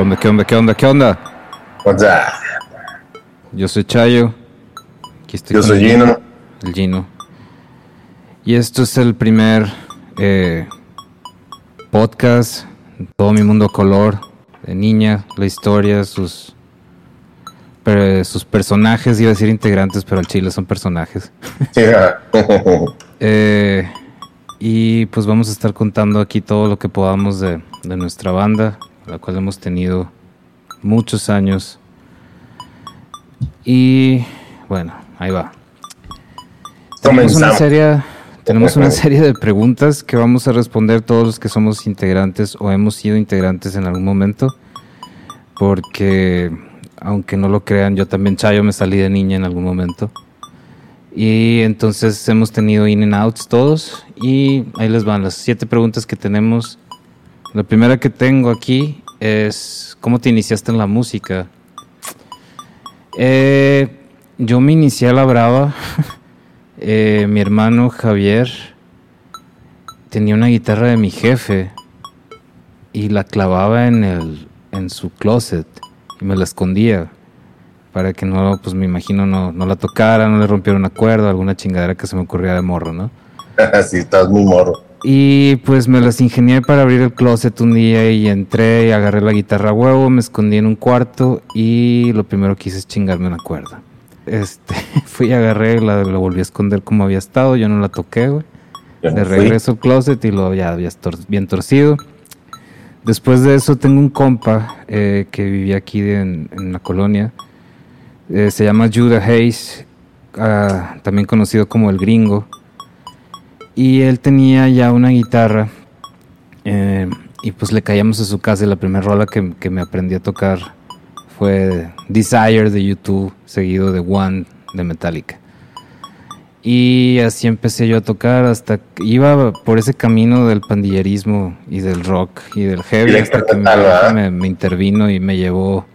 ¿Qué onda, qué onda, qué onda, qué onda? O sea, Yo soy Chayo. Aquí estoy yo soy Gino. El Gino. Y esto es el primer eh, podcast, todo mi mundo color, de niña, la historia, sus, per- sus personajes, iba a decir integrantes, pero al chile son personajes. Eh, y pues vamos a estar contando aquí todo lo que podamos de, de nuestra banda, la cual hemos tenido muchos años. Y bueno, ahí va. Tenemos una serie, tenemos una serie de preguntas que vamos a responder todos los que somos integrantes o hemos sido integrantes en algún momento. Porque, aunque no lo crean, yo también, Chayo, me salí de niña en algún momento. Y entonces hemos tenido in and outs todos. Y ahí les van las siete preguntas que tenemos. La primera que tengo aquí es, ¿cómo te iniciaste en la música? Eh, yo me inicié a la brava. Eh, mi hermano Javier tenía una guitarra de mi jefe y la clavaba en, el, en su closet y me la escondía para que no, pues me imagino, no, no la tocara, no le rompiera una cuerda, alguna chingadera que se me ocurría de morro, ¿no? sí, estás muy morro. Y pues me las ingenié para abrir el closet un día y entré y agarré la guitarra a huevo, me escondí en un cuarto y lo primero que hice es chingarme una cuerda. Este, fui y agarré, la, la volví a esconder como había estado, yo no la toqué, güey. De regreso al closet y lo ya había tor- bien torcido. Después de eso tengo un compa eh, que vivía aquí de- en, en la colonia. Eh, se llama Judah Hayes, ah, también conocido como el gringo. Y él tenía ya una guitarra. eh, y pues le caíamos a su casa y la primera rola que, que me aprendí a tocar fue Desire de YouTube, seguido de One de Metallica. Y así empecé yo a tocar hasta que iba por ese camino del pandillerismo y del rock y del heavy hasta que me intervino y me llevó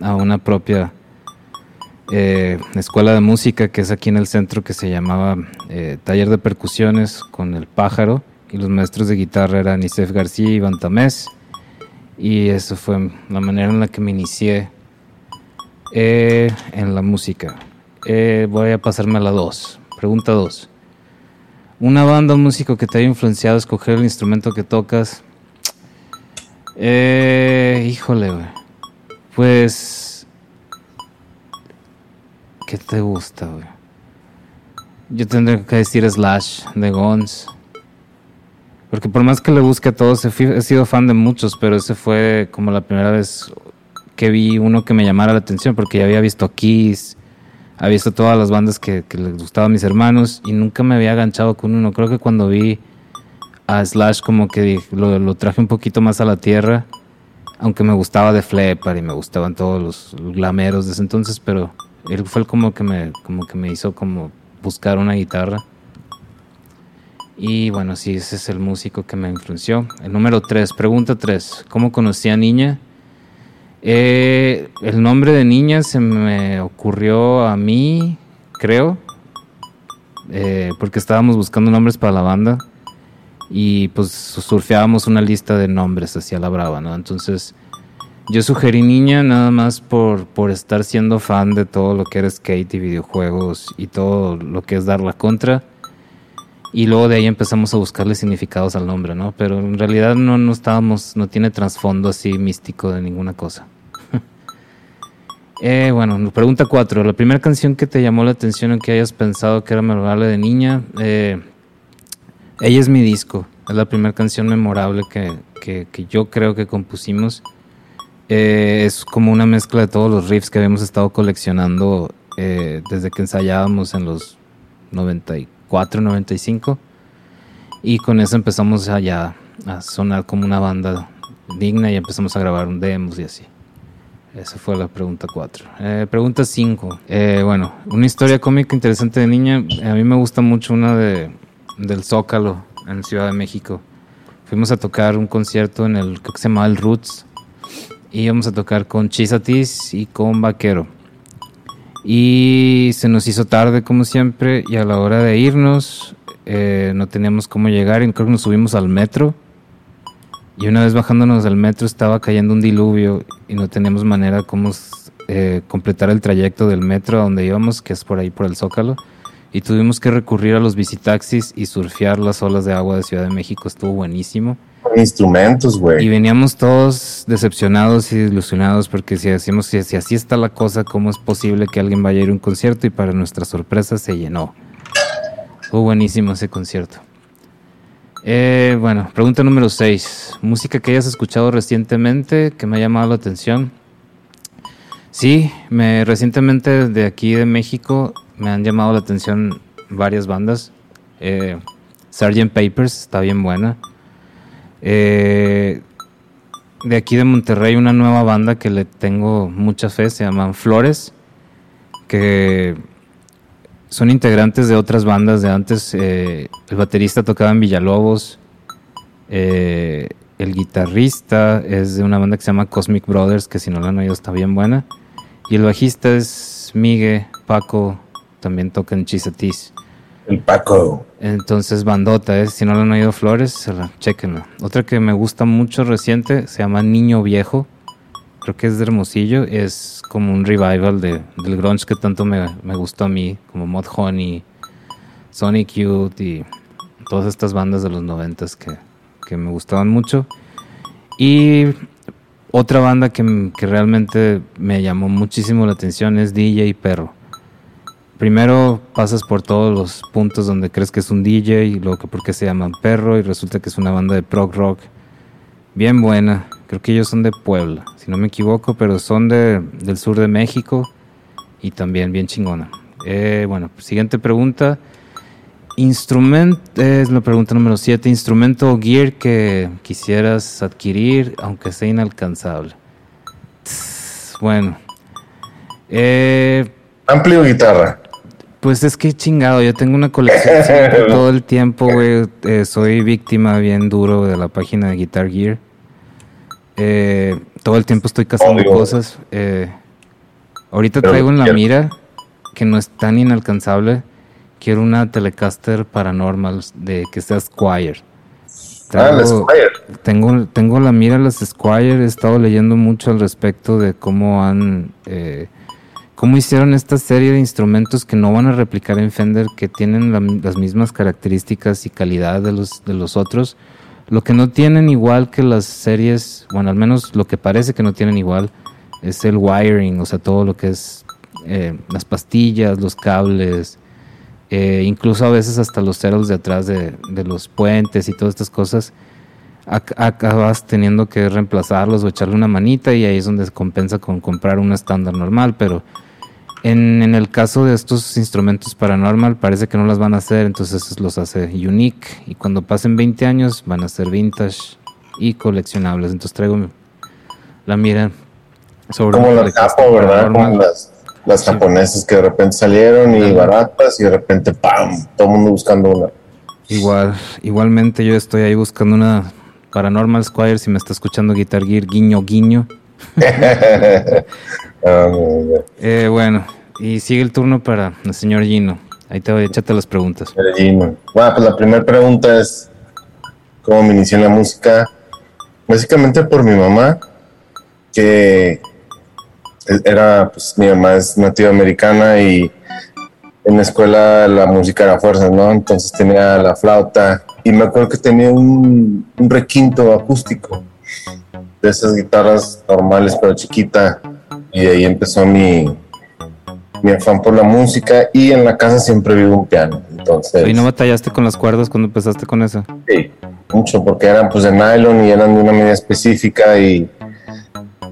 a una propia eh, escuela de música que es aquí en el centro que se llamaba eh, Taller de Percusiones con el pájaro y los maestros de guitarra eran Isef García y Iván Tamés y eso fue la manera en la que me inicié eh, en la música. Eh, voy a pasarme a la 2. Pregunta 2. Una banda o músico que te haya influenciado a escoger el instrumento que tocas. Eh, híjole. Pues. ¿Qué te gusta, güey? Yo tendría que decir Slash de Guns. Porque por más que le busque a todos, he, sido fan de muchos, pero ese fue como la primera vez que vi uno que me llamara la atención, porque ya había visto Kiss, había visto todas las bandas que, les gustaban a mis hermanos y nunca me había aganchado con uno. Creo que cuando vi a Slash como que lo traje un poquito más a la tierra, aunque me gustaba de Flepper y me gustaban todos los, los glameros de ese entonces, pero él fue como que me, como que me hizo como buscar una guitarra. Y bueno, sí, ese es el músico que me influenció. El número 3, pregunta 3. ¿Cómo conocí a Niña? Eh, el nombre de Niña se me ocurrió a mí, creo, eh, porque estábamos buscando nombres para la banda y pues surfeábamos una lista de nombres hacia la brava, ¿no? Entonces yo sugerí Niña nada más por, por estar siendo fan de todo lo que era skate y videojuegos y todo lo que es dar la contra. Y luego de ahí empezamos a buscarle significados al nombre, ¿no? Pero en realidad no, no estábamos, no tiene trasfondo así místico de ninguna cosa. eh, bueno, pregunta 4. La primera canción que te llamó la atención o que hayas pensado que era memorable de niña. eh, ella es mi disco. Es la primera canción memorable que- que yo creo que compusimos. Eh, es como una mezcla de todos los riffs que habíamos estado coleccionando eh, desde que ensayábamos en los 94, 95. Y con eso empezamos a ya a sonar como una banda digna y empezamos a grabar un demos y así. Esa fue la pregunta 4. pregunta 5. bueno, una historia cómica interesante de niña. A mí me gusta mucho una de, del Zócalo en Ciudad de México. Fuimos a tocar un concierto en el que se llamaba el Roots. Y íbamos a tocar con Chisatis y con Vaquero. Y se nos hizo tarde como siempre y a la hora de irnos eh, no teníamos cómo llegar y creo que nos subimos al metro Y una vez bajándonos del metro estaba cayendo un diluvio y no teníamos manera como eh, completar el trayecto del metro a donde íbamos, que es por ahí por el Zócalo. Y tuvimos que recurrir a los visitaxis y surfear las olas de agua de Ciudad de México. Estuvo buenísimo. Instrumentos, güey. Y veníamos todos decepcionados y ilusionados porque si decimos si, así está la cosa, ¿cómo es posible que alguien vaya a ir a un concierto? Y para nuestra sorpresa se llenó. Estuvo buenísimo ese concierto. Eh, bueno, pregunta número 6. Música que hayas escuchado recientemente que me ha llamado la atención. Sí, me recientemente de aquí de México me han llamado la atención varias bandas. Eh, Sgt. Papers está bien buena. Eh, de aquí de Monterrey una nueva banda que le tengo mucha fe, se llaman Flores, que son integrantes de otras bandas de antes. Eh, el baterista tocaba en Villalobos, el guitarrista es de una banda que se llama Cosmic Brothers, que si no la han oído está bien buena. Y el bajista es Migue, Paco, también toca en Chisatis. El Paco. Entonces, bandota, ¿eh? si no lo han oído Flores, chequenla. Otra que me gusta mucho reciente se llama Niño Viejo. Creo que es de Hermosillo. Es como un revival de, del grunge que tanto me, me gustó a mí, como Mod Honey, Sonic Youth y todas estas bandas de los noventas que, que me gustaban mucho. Y otra banda que, que, realmente me llamó muchísimo la atención es DJ Perro. Primero pasas por todos los puntos donde crees que es un DJ y luego que por qué se llaman Perro y resulta que es una banda de prog rock bien buena. Creo que ellos son de Puebla, si no me equivoco, pero son de, del sur de México y también bien chingona. Eh, bueno, siguiente pregunta. Instrumento, es la pregunta número 7. Instrumento o gear que quisieras adquirir, aunque sea inalcanzable. Bueno. Eh, Amplio guitarra. Pues es que chingado, yo tengo una colección todo el tiempo, güey. Eh, soy víctima bien duro de la página de Guitar Gear. Eh, todo el tiempo estoy cazando cosas. ahorita traigo en la mira, que no es tan inalcanzable quiero una Telecaster Paranormal de que sea Squire. ah, la Squire. Tengo, tengo la mira las Squire, he estado leyendo mucho al respecto de cómo han... Eh, cómo hicieron esta serie de instrumentos que no van a replicar en Fender, que tienen las mismas características y calidad de los, de los otros. Lo que no tienen igual que las series, bueno, al menos lo que parece que no tienen igual, es el wiring, o sea, todo lo que es eh, las pastillas, los cables, eh, incluso a veces hasta los ceros de atrás de, los puentes y todas estas cosas, acabas teniendo que reemplazarlos o echarle una manita y ahí es donde se compensa con comprar un estándar normal, pero en, el caso de estos instrumentos paranormal parece que no las van a hacer, entonces los hace unique y cuando pasen 20 años van a ser vintage y coleccionables, entonces traigo la mira sobre... Como las capo, ¿verdad? las japonesas que de repente salieron y baratas y de repente ¡pam! Todo el mundo buscando una. Igual, igualmente yo estoy ahí buscando una Paranormal Squire si me está escuchando Guitar Gear, guiño, guiño. Ah, eh, bueno, y sigue el turno para el señor Gino. Ahí te voy, échate las preguntas. Gino. Bueno, pues la primera pregunta es cómo me inicié en la música. Básicamente por mi mamá, que era, pues mi mamá es nativa americana y en la escuela la música era fuerza, ¿no? Entonces tenía la flauta y me acuerdo que tenía un, requinto acústico de esas guitarras normales pero chiquita y ahí empezó mi, mi afán por la música y en la casa siempre vivo un piano. Entonces, ¿Y no batallaste con las cuerdas cuando empezaste con eso? Sí, mucho, porque eran pues de nylon y eran de una medida específica y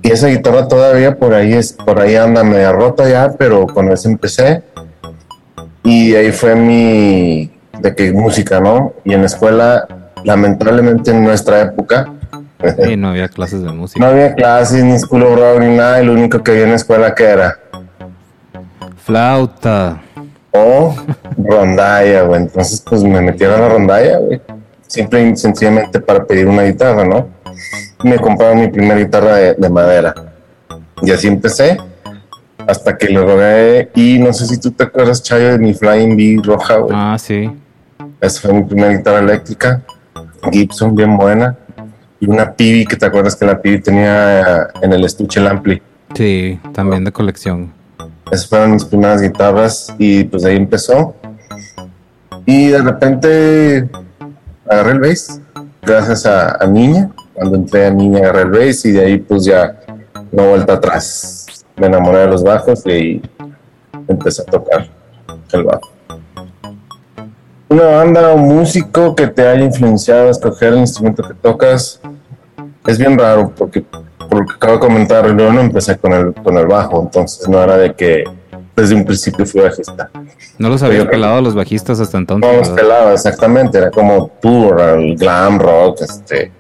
y esa guitarra todavía por ahí es, por ahí anda media rota ya, pero con eso empecé. Y ahí fue mi de que música, ¿no? Y en la escuela, lamentablemente en nuestra época. Sí, no había clases de música. No había clases, ni school of rock, ni nada. Y lo único que había en la escuela que era. Flauta. O rondalla, güey. Entonces, pues me metieron a la rondalla, güey. Simple y sencillamente para pedir una guitarra, ¿no? me compraron mi primera guitarra de, madera. Y así empecé, hasta que le rogué. Y no sé si tú te acuerdas, Chayo, de mi Flying V roja, Ah, sí. Esa fue mi primera guitarra eléctrica. Gibson, bien buena. Y una Pibi, que te acuerdas que la Pibi tenía en el estuche el ampli. Sí, también de colección. Esas fueron mis primeras guitarras y pues ahí empezó. Y de repente agarré el bass, gracias a, a Niña. Cuando entré a Niña agarré el bass y de ahí pues ya no vuelta atrás. Me enamoré de los bajos y ahí empecé a tocar el bajo. Una banda o músico que te haya influenciado a escoger el instrumento que tocas es bien raro porque por lo que acabo de comentar, yo no empecé con el, con el bajo, entonces no era de que desde un principio fui bajista. ¿No los habías pelado a los bajistas hasta entonces? No los pelaba, exactamente, era como tour, el glam rock, este...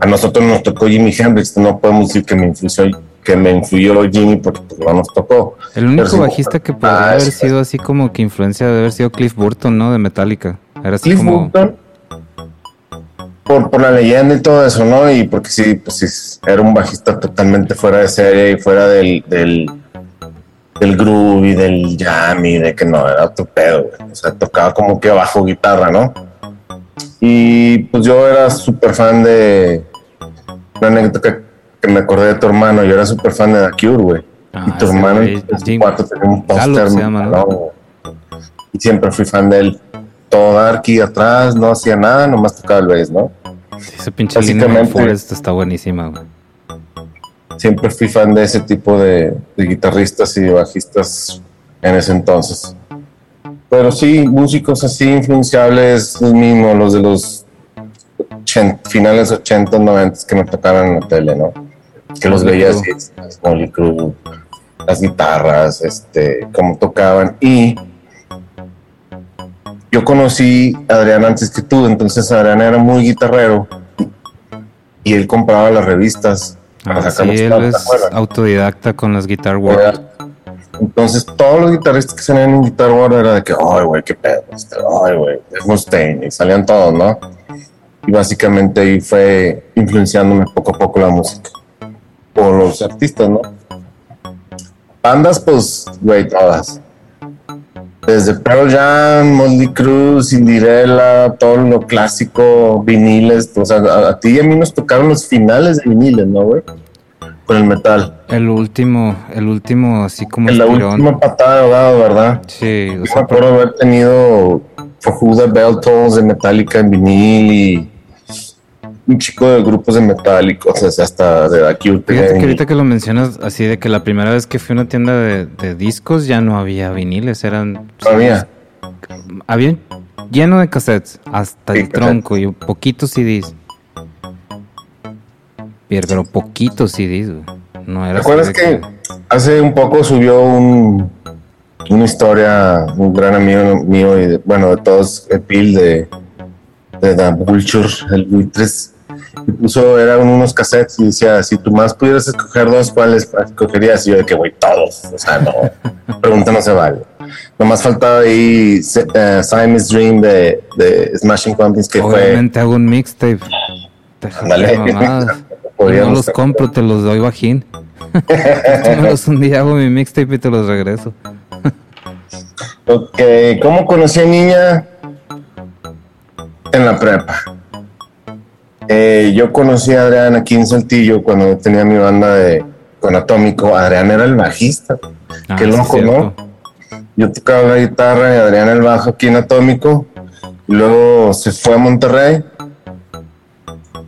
A nosotros nos tocó Jimi Hendrix, no podemos decir que me influyó, que me influyó Jimmy porque pues, no nos tocó. El único bajista que podría ah, haber sido así como que influencia de haber sido Cliff Burton, ¿no? De Metallica. Era así Cliff como... Burton por, por la leyenda y todo eso, ¿no? Y porque sí, pues sí, era un bajista totalmente fuera de serie y fuera del, del, del groove y del jam y de que no, era otro pedo, O sea, tocaba como que bajo guitarra, ¿no? Y pues yo era súper fan de una anécdota que, me acordé de tu hermano, yo era súper fan de The Cure, güey. y tu hermano en tenía un póster, Y siempre fui fan de él todo darky atrás, no hacía nada, nomás tocaba el bass, ¿no? ese pinche línea Forest está buenísima, güey. Siempre fui fan de ese tipo de, guitarristas y de bajistas en ese entonces. Pero sí, músicos así influenciables, los mismos, los de los finales 80, 90 que me tocaron en la tele, ¿no? Que los veía así, Molly Crew, las guitarras, este, cómo tocaban. Y yo conocí a Adrián antes que tú, entonces Adrián era muy guitarrero y él compraba las revistas. Ah, sí, él es autodidacta con las Guitar World. Entonces todos los guitarristas que salían en Guitar World era de que, ay, güey, qué pedo, este, ay, güey, es Mustaine, y salían todos, ¿no? Y básicamente ahí fue influenciándome poco a poco la música. Por los artistas, ¿no? Bandas, pues, güey, todas desde Pearl Jam, Molly Cruz, Cinderella, todo lo clásico, viniles, o sea, a, ti y a mí nos tocaron los finales de viniles, ¿no, güey? Con el metal. El último, el último, así como La última patada de ahogado, ¿verdad? Sí. Yo me acuerdo haber tenido For Bell Tolls de Metallica en vinil y un chico de grupos de metal y cosas hasta de aquí. Fíjate que ahorita que lo mencionas así de que la primera vez que fui a una tienda de, discos ya no había viniles, eran... había. Había lleno de cassettes, hasta el tronco y poquitos CDs. Pero poquitos CDs, No era ¿Te acuerdas que, hace un poco subió un, una historia, un gran amigo mío y bueno, de todos, Epil de, de The Vulture, el buitres, puso, eran unos cassettes y decía, si tú más pudieras escoger dos, ¿cuáles escogerías? Y yo de que, güey, todos. O sea, no, pregunta no se vale. Nomás faltaba ahí uh, Simon's Dream de, de Smashing Pumpkins, que Obviamente hago un mixtape. Dale. no los compro, te los doy bajín. un día hago mi mixtape y te los regreso. ok, ¿cómo conocí a niña? En la prepa. Eh, yo conocí a Adrián aquí en Saltillo cuando tenía mi banda de con Atómico. Adrián era el bajista. Ah, Qué loco, ¿no? Yo tocaba la guitarra y Adrián el bajo aquí en Atómico. Luego se fue a Monterrey.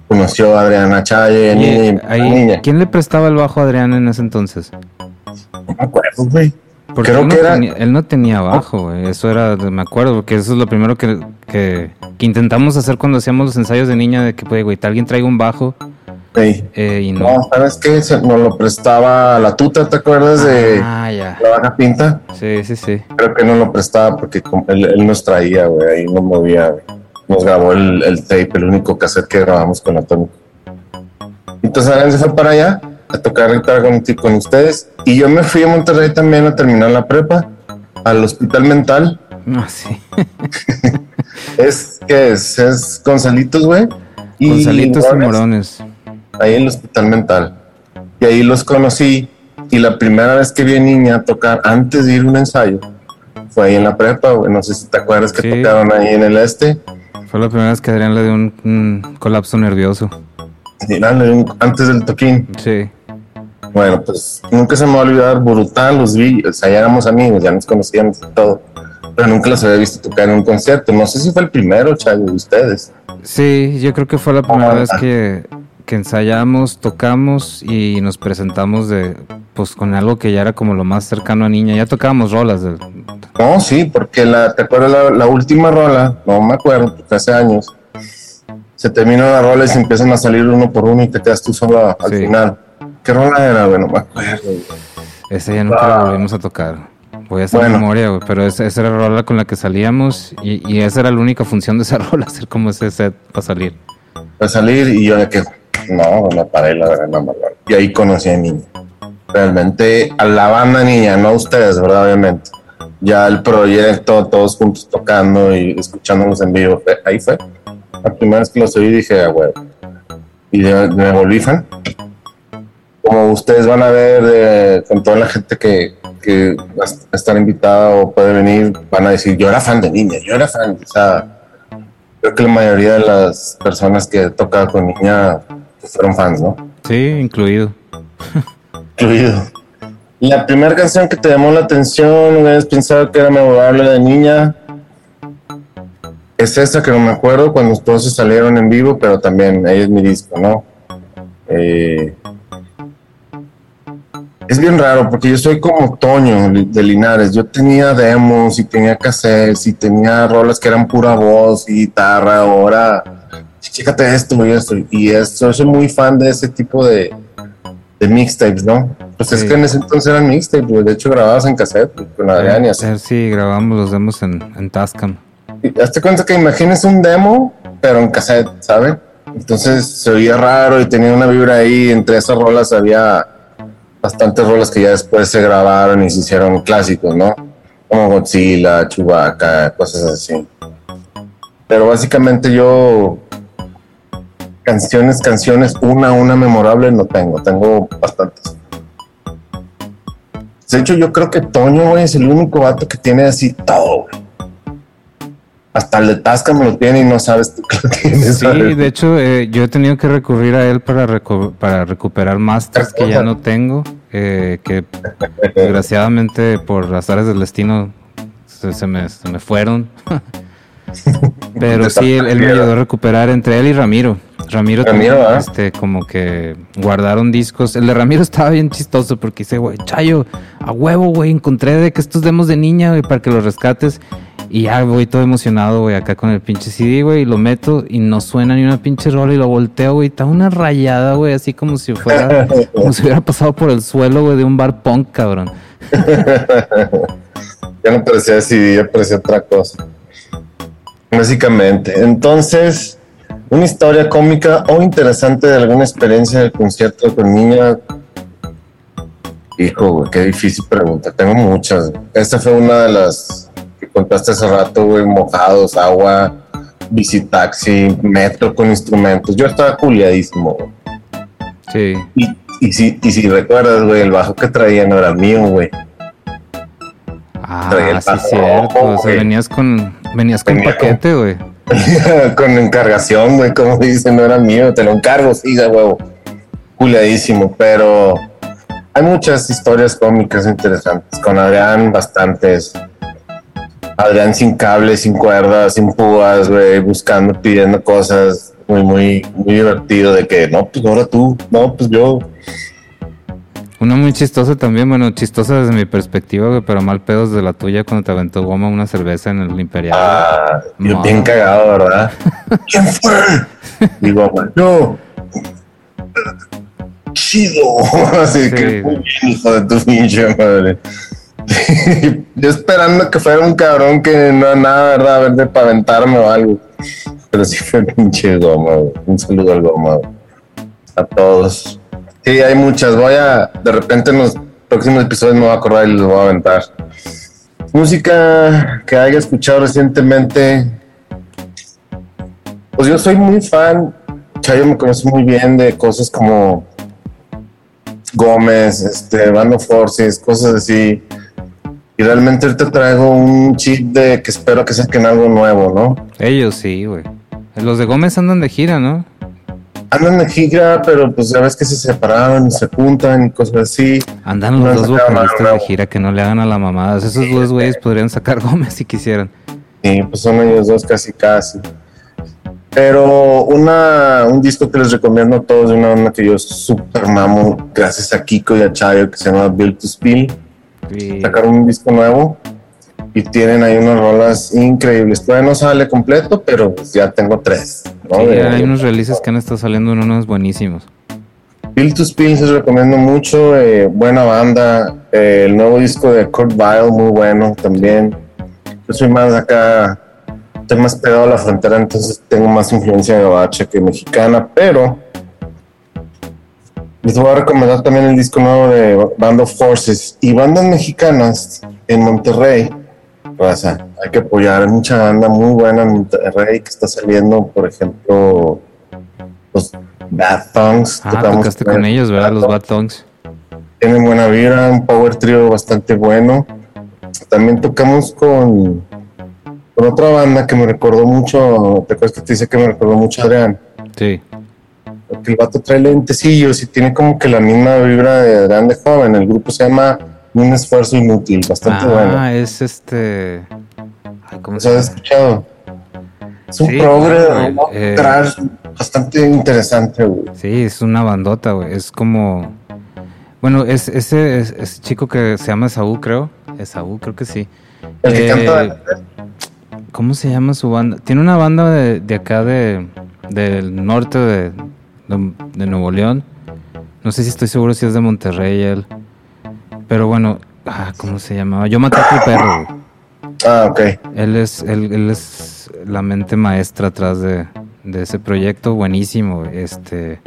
Conoció a Adrián Achaye, niña, ¿Quién le prestaba el bajo a Adrián en ese entonces? No me acuerdo, güey. Porque Creo él, no que era... tenía, él no tenía bajo, Eso era, me acuerdo, porque eso es lo primero que, que, intentamos hacer cuando hacíamos los ensayos de niña, de que, pues, güey, alguien traiga un bajo. Sí. Eh, y no. no. ¿sabes qué? nos lo prestaba la tuta, ¿te acuerdas de ah, ya. la baja pinta? Sí, sí, sí. Creo que no lo prestaba porque él, nos traía, güey, ahí nos movía, Nos grabó el, el, tape, el único cassette que grabamos con Atómico. Entonces se fue para allá a tocar guitarra con, con ustedes. Y yo me fui a Monterrey también a terminar la prepa, al hospital mental. Ah, sí. es que es, es Gonzalitos, güey. Gonzalitos y Morones. Ahí en el hospital mental. Y ahí los conocí. Y la primera vez que vi a niña tocar antes de ir a un ensayo fue ahí en la prepa, güey. No sé si te acuerdas que tocaron ahí en el este. Fue la primera vez que Adrián le dio un, un colapso nervioso. Sí, antes del toquín. Sí. Bueno, pues nunca se me va a olvidar, brutal, los vi, o sea, ya éramos amigos, ya nos conocíamos y todo, pero nunca los había visto tocar en un concierto. No sé si fue el primero, Chago, de ustedes. Sí, yo creo que fue la primera vez que, que ensayamos, tocamos y nos presentamos de pues con algo que ya era como lo más cercano a niña. Ya tocábamos rolas. de- No, sí, porque la, ¿te acuerdas la, la última rola? No me acuerdo, porque hace años. Se termina la rola y se empiezan a salir uno por uno y te quedas tú solo al Sí. final. ¿Qué rola era? Bueno, no me acuerdo. esa ya nunca la volvimos a tocar. Voy a hacer Bueno. memoria, güey, pero esa, esa era la rola con la que salíamos y, y esa era la única función de esa rola, hacer como ese set para salir. Para salir y yo de que, no, me paré la verdad, no me acuerdo. Y ahí conocí a Niña. Realmente a la banda Niña, no a ustedes, ¿verdad? Obviamente. Ya el proyecto, todos juntos tocando y escuchándonos en vivo, ahí fue. La primera vez que los oí dije, ah, güey. Y me volví fan. Como ustedes van a ver, eh, con toda la gente que, que va a estar invitada o puede venir, van a decir, yo era fan de Niña, yo era fan. O sea, creo que la mayoría de las personas que he tocado con Niña pues, fueron fans, ¿no? Sí, incluido. Incluido. La primera canción que te llamó la atención, hubieras pensado que era memorable de niña. Es esa que no me acuerdo cuando todos se salieron en vivo, pero también ahí es mi disco, ¿no? Eh, es bien raro porque yo soy como Toño de Linares. Yo tenía demos y tenía cassettes y tenía rolas que eran pura voz y guitarra. Ahora, chécate esto y esto. Y esto, soy muy fan de ese tipo de, de mixtapes, ¿no? Pues es Sí. que en ese entonces eran mixtapes, güey. de hecho grabadas en cassette pues, con Adrián y así. Ver si grabamos los demos en, en Tascam. Y Hazte cuenta que imagines un demo, pero en cassette, ¿saben? Entonces se oía raro y tenía una vibra ahí. Entre esas rolas había bastantes rolas que ya después se grabaron y se hicieron clásicos, ¿no? Como Godzilla, Chewbacca, cosas así. Pero básicamente yo canciones, canciones, una, una memorable no tengo. Tengo bastantes. De hecho, yo creo que Toño, es el único vato que tiene así todo, güey. Hasta el de Tasca me lo tiene y no sabes tú que lo tienes. Sí, de hecho, eh, yo he tenido que recurrir a él para, recu- para recuperar masters que ya no tengo, eh, que desgraciadamente por azares del destino se, se me, se me fueron. Pero sí, él, él me ayudó a recuperar entre él y Ramiro. Ramiro, también, ¿ah? este, como que guardaron discos. El de Ramiro estaba bien chistoso porque dice, güey, Chayo, a huevo, güey, encontré de que estos demos de niña, güey, para que los rescates. Y ya voy todo emocionado, güey, acá con el pinche CD, güey, y lo meto y no suena ni una pinche rola y lo volteo, güey. Está una rayada, güey, así como si fuera, como si hubiera pasado por el suelo, güey, de un bar punk, cabrón. Ya no parecía CD, ya parecía otra cosa. Básicamente. Entonces, una historia cómica o interesante de alguna experiencia del concierto con niña. Hijo, güey, qué difícil pregunta. Tengo muchas. Esta fue una de las que contaste hace rato, güey, mojados, agua, bicitaxi, metro con instrumentos. Yo estaba culiadísimo, güey. Sí. Y, y, si, y si recuerdas, güey, el bajo que traía no era mío, güey. Traía Ah, el sí, bajo cierto. O sea, venías con, venías con Venía con- paquete, güey. con encargación, güey, como dicen, no era mío, te lo encargo, sí, de huevo. Culiadísimo, pero hay muchas historias cómicas interesantes. Con Adrián, bastantes. Adrián sin cables, sin cuerdas, sin púas, güey, buscando, pidiendo cosas. Muy, muy, muy divertido de que, no, pues ahora tú, no, pues yo. Una muy chistosa también, bueno, chistosa desde mi perspectiva, güey, pero mal pedos de la tuya cuando te aventó goma una cerveza en el Imperial. Ah, yo bien cagado, ¿verdad? ¿Quién fue? Digo, yo. Chido. Así Sí. que muy bien, hijo de tu pinche madre. yo esperando que fuera un cabrón que no nada, ¿verdad? A ver, de para aventarme o algo. Pero sí fue pinche goma, güey. Un saludo al goma. A todos. Sí, hay muchas. Voy a, de repente en los próximos episodios me voy a acordar y los voy a aventar. Música que haya escuchado recientemente. Pues yo soy muy fan. Chayo me conoce muy bien de cosas como Gómez, este, Bando Forces, cosas así. Y realmente ahorita traigo un chip de que espero que saquen algo nuevo, ¿no? Ellos sí, güey. Los de Gómez andan de gira, ¿no? Andan de gira, pero pues ya ves que se separaron y se juntan y cosas así. Andan los dos vocalistas de gira que no le hagan a la mamada. Esos dos güeyes podrían sacar Gómez si quisieran. Sí, pues son ellos dos casi casi. Pero una, un disco que les recomiendo a todos de una banda que yo super mamo, gracias a Kiko y a Chayo, que se llama Build to Spill. Sacaron un disco nuevo y tienen ahí unas rolas increíbles. Todavía no sale completo, pero ya tengo tres. hay unos releases que han estado saliendo en unos buenísimos. Build to Spill les recomiendo mucho, eh, buena banda. Eh, el nuevo disco de Kurt Vile, muy bueno también. Yo soy más acá, estoy más pegado a la frontera, entonces tengo más influencia de bache que mexicana, pero les voy a recomendar también el disco nuevo de Band of Forces y bandas mexicanas en Monterrey. Raza, hay que apoyar. Hay mucha banda muy buena en Monterrey que está saliendo, por ejemplo, los Bad Thongs. Ah, tocaste con ellos, ¿verdad? Los Bad Thongs. Tienen buena vibra, un power trio bastante bueno. También tocamos con, con otra banda que me recordó mucho. ¿Te acuerdas que te dice que me recordó mucho Adrián? Sí. Porque el vato trae lentecillos y tiene como que la misma vibra de grande joven. El grupo se llama Un Esfuerzo Inútil, bastante ah, bueno. Ah, es este. ¿Cómo se has escuchado? Es un progre eh, bastante interesante, güey. Sí, es una bandota, güey. Es como. Bueno, es ese, ese chico que se llama Saúl, creo. Esaú, creo que sí. El que canta. Eh, ¿Cómo se llama su banda? Tiene una banda de, de acá de, del norte de, de, Nuevo León. No sé si estoy seguro si es de Monterrey él. Pero bueno, ah, ¿cómo se llamaba? Yo maté a tu perro. Ah, ok. Él es, él, él es la mente maestra atrás de, de ese proyecto, buenísimo. Este,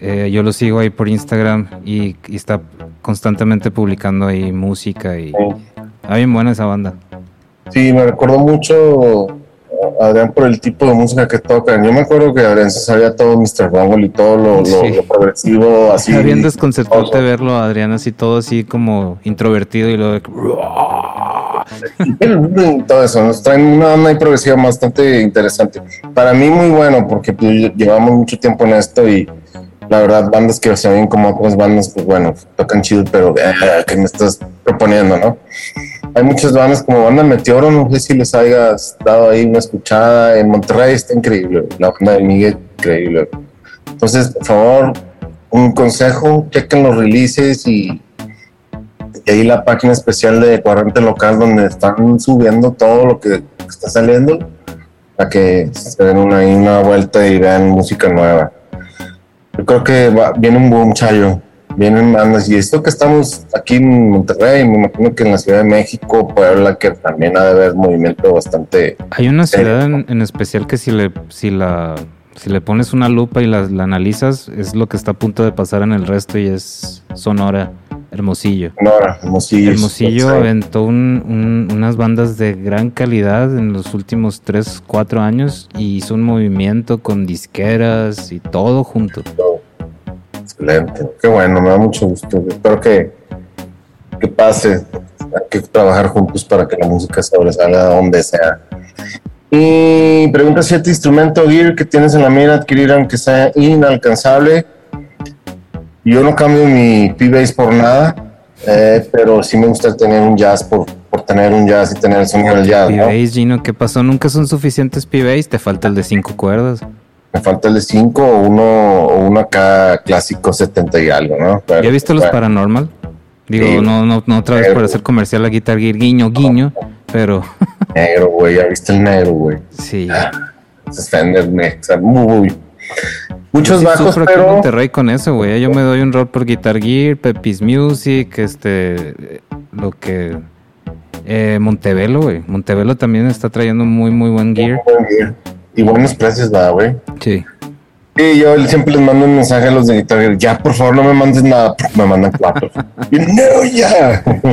eh, yo lo sigo ahí por Instagram y, está constantemente publicando ahí música y está bien buena esa banda. Sí, me recordó mucho Adrián por el tipo de música que tocan. Yo me acuerdo que Adrián se sabía todo Mr. Rumble y todo lo, progresivo, así. Está bien desconcertante verlo, Adrián, así todo así como introvertido y lo de... todo eso, nos traen una onda progresiva bastante interesante. Para mí muy bueno porque pues, llevamos mucho tiempo en esto y la verdad bandas que se ven como otras bandas, pues bueno, tocan chido, pero eh, que me estás proponiendo, ¿no? Hay muchas bandas como Banda Meteoro, no sé si les hayas dado ahí una escuchada. En Monterrey está increíble, la banda de Miguel, increíble. Entonces, por favor, un consejo, chequen los releases y, ahí la página especial de Cuarente Local donde están subiendo todo lo que está saliendo para que se den una, vuelta y vean música nueva. Yo creo que viene un buen chayo vienen bandas y esto que estamos aquí en Monterrey, me imagino que en la Ciudad de México, Puebla, que también ha de haber movimiento bastante. Hay una ciudad en, especial que si le, si la, si le pones una lupa y la, analizas, es lo que está a punto de pasar en el resto y es Sonora. Hermosillo. Sonora, Hermosillo. Hermosillo aventó unas bandas de gran calidad en los últimos 3, 4 años y hizo un movimiento con disqueras y todo junto. Excelente, qué bueno, me da mucho gusto. Espero que, que pase. Hay que trabajar juntos para que la música sobresalga donde sea. Y pregunta si este instrumento gear que tienes en la mira adquirir aunque sea inalcanzable. Yo no cambio mi P-Bass por nada, eh, pero sí me gusta tener un jazz por, por tener un jazz y tener el sonido del jazz. P-Bass, Gino, ¿qué pasó? Nunca son suficientes P-Bass, te falta el de cinco cuerdas me falta el de 5 o uno, o uno acá clásico 70 y algo, ¿no? ¿Ya viste los Paranormal? Digo, no, no, no otra vez por hacer comercial a Guitar Gear, guiño, guiño, pero... negro, güey, ya viste el negro, güey. Sí. Ah, Fender muy... Muchos bajos, pero... Aquí en Monterrey con eso, güey. Yo me doy un rol por Guitar Gear, Pepis Music, este... Lo que... Eh, Montevelo, güey. Montevelo también está trayendo muy, muy buen gear. Muy buen gear. Y buenos precios, va, güey. Sí. Y yo siempre les mando un mensaje a los de guitarra. Ya, por favor, no me mandes nada. Me mandan cuatro. y no, ya.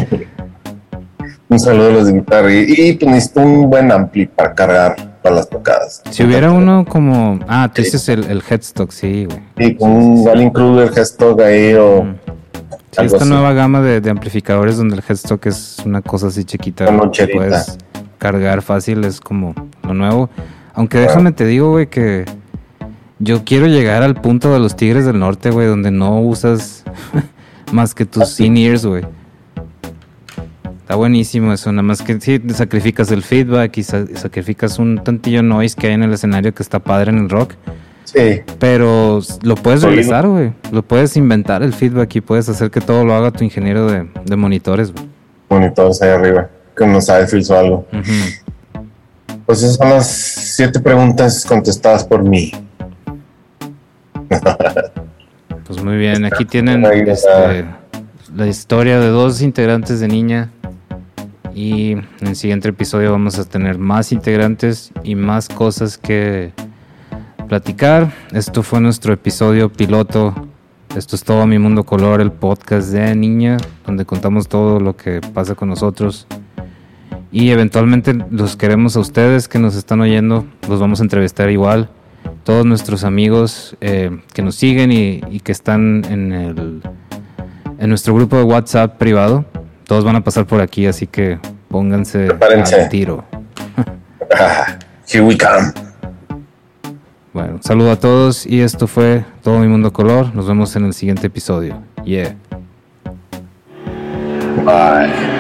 un saludo a los de guitarra. Y, pues necesito un buen ampli para cargar para las tocadas. Si hubiera uno como. Ah, tú dices el, el headstock, sí, güey. Sí, con un Walling Kruger headstock ahí o. Mm. esta nueva gama de, de, amplificadores donde el headstock es una cosa así chiquita. que puedes cargar fácil, es como lo nuevo. Aunque déjame te digo, güey, que yo quiero llegar al punto de los Tigres del Norte, güey, donde no usas más que tus in-ears, güey. Está buenísimo eso, nada más que sí, sacrificas el feedback y sacrificas un tantillo noise que hay en el escenario que está padre en el rock. Sí. Pero lo puedes realizar, güey. Lo puedes inventar el feedback y puedes hacer que todo lo haga tu ingeniero de, monitores, güey. Monitores ahí arriba, que no sabe o algo. Pues esas son las siete preguntas contestadas por mí. pues muy bien, aquí tienen este, la historia de dos integrantes de niña. Y en el siguiente episodio vamos a tener más integrantes y más cosas que platicar. Esto fue nuestro episodio piloto. Esto es todo Mi Mundo Color, el podcast de Niña, donde contamos todo lo que pasa con nosotros. Y eventualmente los queremos a ustedes que nos están oyendo, los vamos a entrevistar igual. Todos nuestros amigos eh, que nos siguen y, que están en, el, en nuestro grupo de WhatsApp privado, todos van a pasar por aquí, así que pónganse al tiro. Here we come. Bueno, saludo a todos y esto fue Todo Mi Mundo Color. Nos vemos en el siguiente episodio. Yeah. Bye.